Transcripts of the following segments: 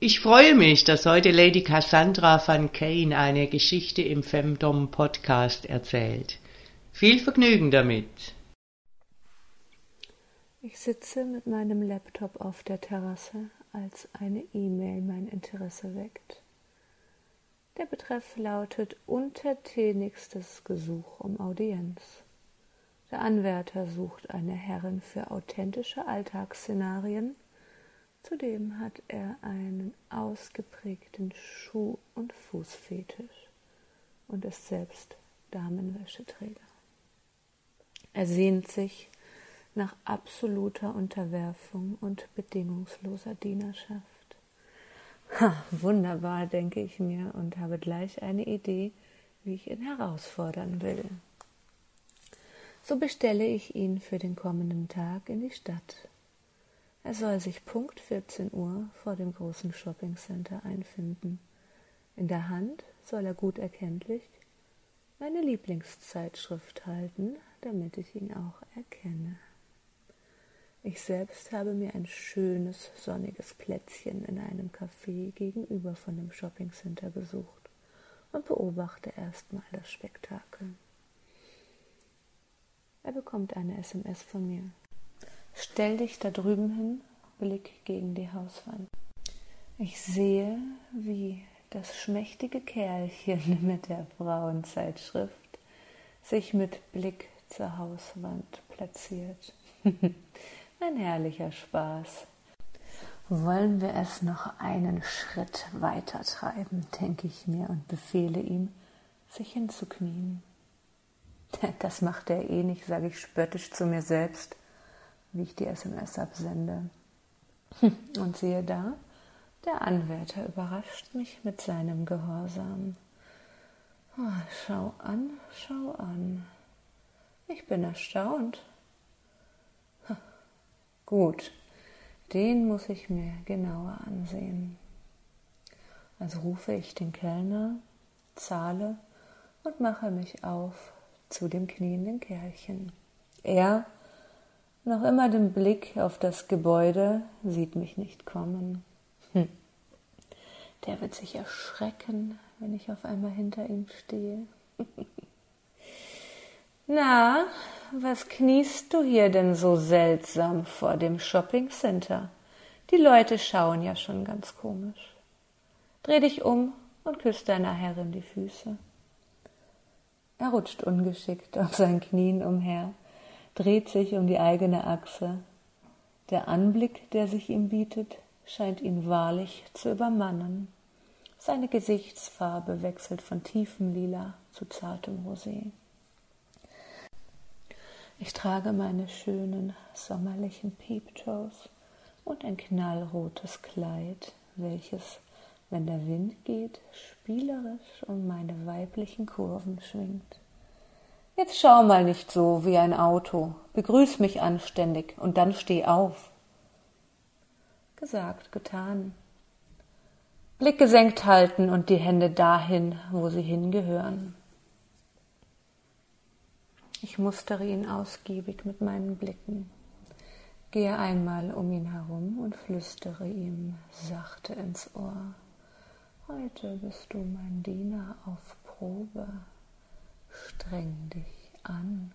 Ich freue mich, dass heute Lady Cassandra van Kane eine Geschichte im Femdom Podcast erzählt. Viel Vergnügen damit. Ich sitze mit meinem Laptop auf der Terrasse, als eine E-Mail mein Interesse weckt. Der Betreff lautet untertänigstes Gesuch um Audienz. Der Anwärter sucht eine Herrin für authentische Alltagsszenarien. Zudem hat er einen ausgeprägten Schuh- und Fußfetisch und ist selbst Damenwäscheträger. Er sehnt sich nach absoluter Unterwerfung und bedingungsloser Dienerschaft. Ha, wunderbar, denke ich mir und habe gleich eine Idee, wie ich ihn herausfordern will. So bestelle ich ihn für den kommenden Tag in die Stadt. Er soll sich Punkt 14 Uhr vor dem großen Shoppingcenter einfinden. In der Hand soll er gut erkenntlich meine Lieblingszeitschrift halten, damit ich ihn auch erkenne. Ich selbst habe mir ein schönes, sonniges Plätzchen in einem Café gegenüber von dem Shoppingcenter gesucht und beobachte erstmal das Spektakel. Er bekommt eine SMS von mir. Stell dich da drüben hin, Blick gegen die Hauswand. Ich sehe, wie das schmächtige Kerlchen mit der Frauenzeitschrift sich mit Blick zur Hauswand platziert. Ein herrlicher Spaß. Wollen wir es noch einen Schritt weiter treiben, denke ich mir und befehle ihm, sich hinzuknien. Das macht er eh nicht, sage ich spöttisch zu mir selbst, wie ich die SMS absende. Und siehe da, der Anwärter überrascht mich mit seinem Gehorsam. Oh, schau an, schau an. Ich bin erstaunt. Gut, den muss ich mir genauer ansehen. Also rufe ich den Kellner, zahle und mache mich auf zu dem knienden Kerlchen. Er, noch immer den Blick auf das Gebäude, sieht mich nicht kommen. Hm. Der wird sich erschrecken, wenn ich auf einmal hinter ihm stehe. Na, was kniest du hier denn so seltsam vor dem Shopping Center? Die Leute schauen ja schon ganz komisch. Dreh dich um und küss deiner Herrin die Füße. Er rutscht ungeschickt auf seinen Knien umher, dreht sich um die eigene Achse. Der Anblick, der sich ihm bietet, scheint ihn wahrlich zu übermannen. Seine Gesichtsfarbe wechselt von tiefem Lila zu zartem Rosé. Ich trage meine schönen sommerlichen Peeptoes und ein knallrotes Kleid, welches, wenn der Wind geht, spielerisch um meine weiblichen Kurven schwingt. Jetzt schau mal nicht so wie ein Auto, begrüß mich anständig und dann steh auf. Gesagt, getan. Blick gesenkt halten und die Hände dahin, wo sie hingehören. Ich mustere ihn ausgiebig mit meinen Blicken, gehe einmal um ihn herum und flüstere ihm sachte ins Ohr. Heute bist du mein Diener auf Probe. Streng dich an.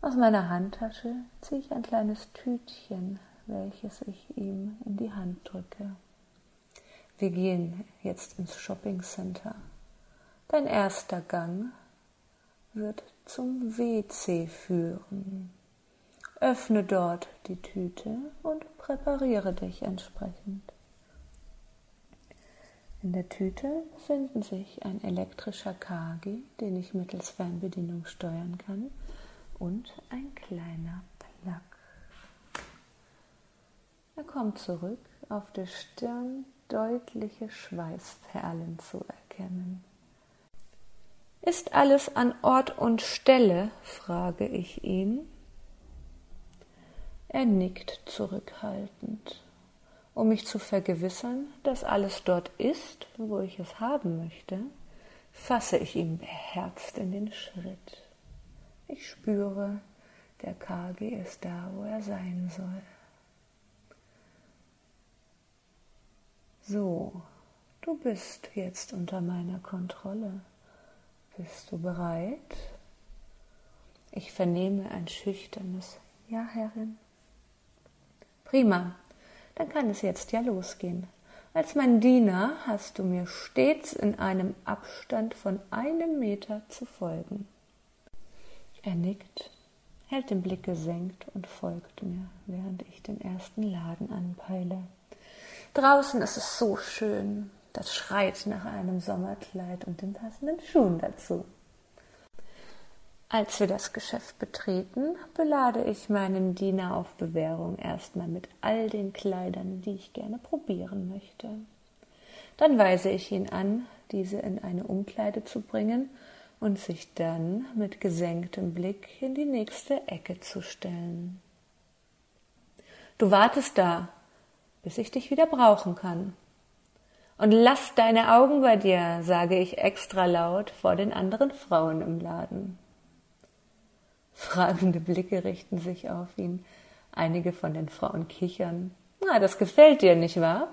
Aus meiner Handtasche ziehe ich ein kleines Tütchen, welches ich ihm in die Hand drücke. Wir gehen jetzt ins Shopping Center. Dein erster Gang wird zum WC führen. Öffne dort die Tüte und präpariere dich entsprechend. In der Tüte befinden sich ein elektrischer Kagi, den ich mittels Fernbedienung steuern kann, und ein kleiner Plug. Er kommt zurück, auf der Stirn deutliche Schweißperlen zu erkennen. Ist alles an Ort und Stelle? frage ich ihn. Er nickt zurückhaltend. Um mich zu vergewissern, dass alles dort ist, wo ich es haben möchte, fasse ich ihm beherzt in den Schritt. Ich spüre, der KG ist da, wo er sein soll. So, du bist jetzt unter meiner Kontrolle. Bist du bereit? Ich vernehme ein schüchternes Ja, Herrin. Prima, dann kann es jetzt ja losgehen. Als mein Diener hast du mir stets in einem Abstand von einem Meter zu folgen. Er nickt, hält den Blick gesenkt und folgt mir, während ich den ersten Laden anpeile. Draußen ist es so schön. Das schreit nach einem Sommerkleid und den passenden Schuhen dazu. Als wir das Geschäft betreten, belade ich meinen Diener auf Bewährung erstmal mit all den Kleidern, die ich gerne probieren möchte. Dann weise ich ihn an, diese in eine Umkleide zu bringen und sich dann mit gesenktem Blick in die nächste Ecke zu stellen. Du wartest da, bis ich dich wieder brauchen kann. Und lass deine Augen bei dir, sage ich extra laut vor den anderen Frauen im Laden. Fragende Blicke richten sich auf ihn. Einige von den Frauen kichern. Na, das gefällt dir, nicht wahr?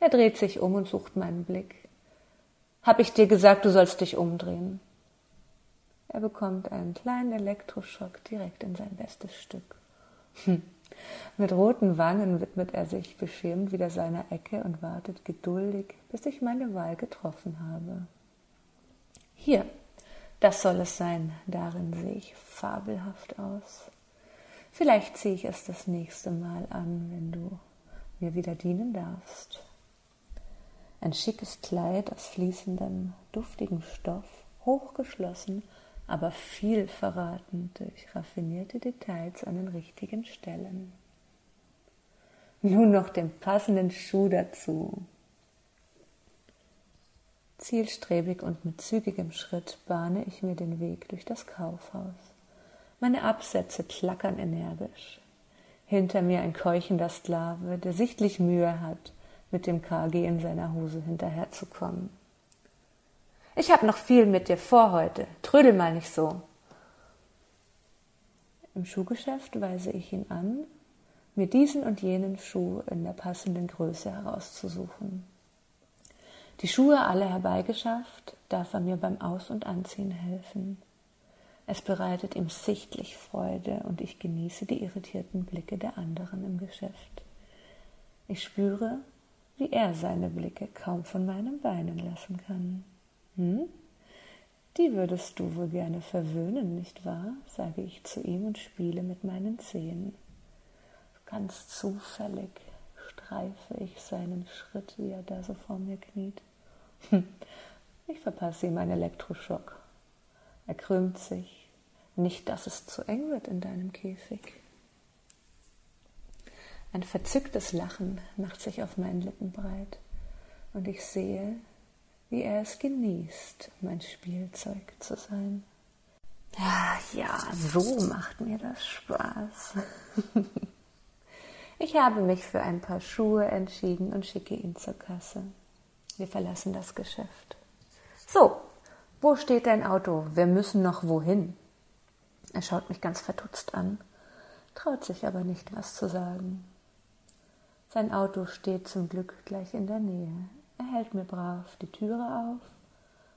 Er dreht sich um und sucht meinen Blick. Hab ich dir gesagt, du sollst dich umdrehen? Er bekommt einen kleinen Elektroschock direkt in sein bestes Stück. Hm. Mit roten Wangen widmet er sich beschämt wieder seiner Ecke und wartet geduldig, bis ich meine Wahl getroffen habe. Hier, das soll es sein, darin sehe ich fabelhaft aus. Vielleicht ziehe ich es das nächste Mal an, wenn du mir wieder dienen darfst. Ein schickes Kleid aus fließendem, duftigem Stoff, hochgeschlossen aber viel verraten durch raffinierte Details an den richtigen Stellen. Nun noch den passenden Schuh dazu. Zielstrebig und mit zügigem Schritt bahne ich mir den Weg durch das Kaufhaus. Meine Absätze klackern energisch. Hinter mir ein keuchender Sklave, der sichtlich Mühe hat, mit dem KG in seiner Hose hinterherzukommen. Ich habe noch viel mit dir vor heute. Trödel mal nicht so. Im Schuhgeschäft weise ich ihn an, mir diesen und jenen Schuh in der passenden Größe herauszusuchen. Die Schuhe alle herbeigeschafft, darf er mir beim Aus- und Anziehen helfen. Es bereitet ihm sichtlich Freude und ich genieße die irritierten Blicke der anderen im Geschäft. Ich spüre, wie er seine Blicke kaum von meinen Beinen lassen kann. Hm? Die würdest du wohl gerne verwöhnen, nicht wahr? sage ich zu ihm und spiele mit meinen Zehen. Ganz zufällig streife ich seinen Schritt, wie er da so vor mir kniet. Hm. Ich verpasse ihm einen Elektroschock. Er krümmt sich. Nicht, dass es zu eng wird in deinem Käfig. Ein verzücktes Lachen macht sich auf meinen Lippen breit und ich sehe, wie er es genießt, mein Spielzeug zu sein. Ja, ja, so macht mir das Spaß. ich habe mich für ein paar Schuhe entschieden und schicke ihn zur Kasse. Wir verlassen das Geschäft. So, wo steht dein Auto? Wir müssen noch wohin? Er schaut mich ganz verdutzt an, traut sich aber nicht, was zu sagen. Sein Auto steht zum Glück gleich in der Nähe. Er hält mir brav die Türe auf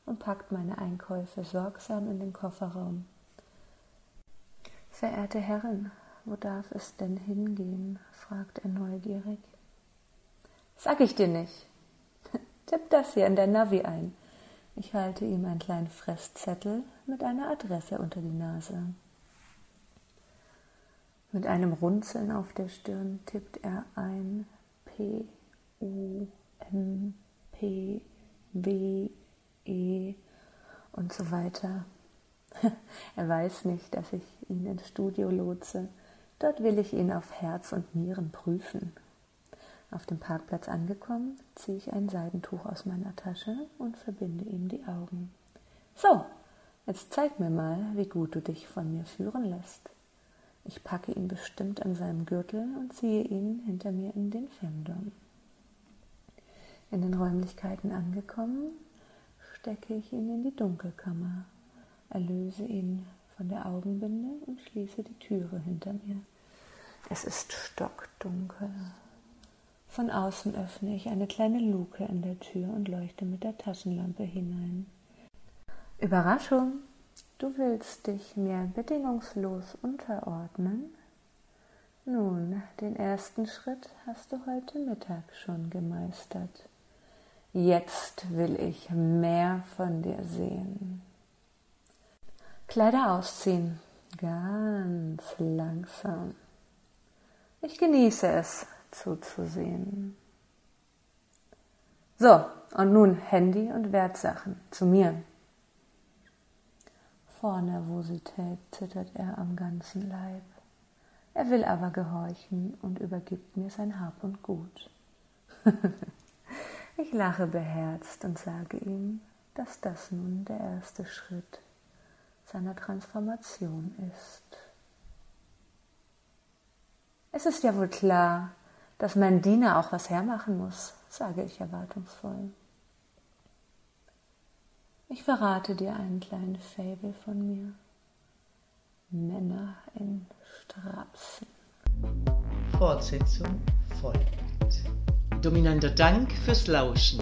und packt meine Einkäufe sorgsam in den Kofferraum. Verehrte Herrin, wo darf es denn hingehen? fragt er neugierig. Sag ich dir nicht. Tipp das hier in der Navi ein. Ich halte ihm einen kleinen Fresszettel mit einer Adresse unter die Nase. Mit einem Runzeln auf der Stirn tippt er ein P U M P, B, E und so weiter. er weiß nicht, dass ich ihn ins Studio lotse. Dort will ich ihn auf Herz und Nieren prüfen. Auf dem Parkplatz angekommen, ziehe ich ein Seidentuch aus meiner Tasche und verbinde ihm die Augen. So, jetzt zeig mir mal, wie gut du dich von mir führen lässt. Ich packe ihn bestimmt an seinem Gürtel und ziehe ihn hinter mir in den Femdom. In den Räumlichkeiten angekommen, stecke ich ihn in die Dunkelkammer, erlöse ihn von der Augenbinde und schließe die Türe hinter mir. Es ist stockdunkel. Von außen öffne ich eine kleine Luke in der Tür und leuchte mit der Taschenlampe hinein. Überraschung! Du willst dich mir bedingungslos unterordnen? Nun, den ersten Schritt hast du heute Mittag schon gemeistert. Jetzt will ich mehr von dir sehen. Kleider ausziehen, ganz langsam. Ich genieße es zuzusehen. So, und nun Handy und Wertsachen zu mir. Vor Nervosität zittert er am ganzen Leib. Er will aber gehorchen und übergibt mir sein Hab und Gut. ich lache beherzt und sage ihm, dass das nun der erste Schritt seiner Transformation ist. Es ist ja wohl klar, dass mein Diener auch was hermachen muss, sage ich erwartungsvoll. Ich verrate dir einen kleinen Fabel von mir. Männer in Strapsen. Fortsetzung folgt. Dominanter Dank fürs Lauschen.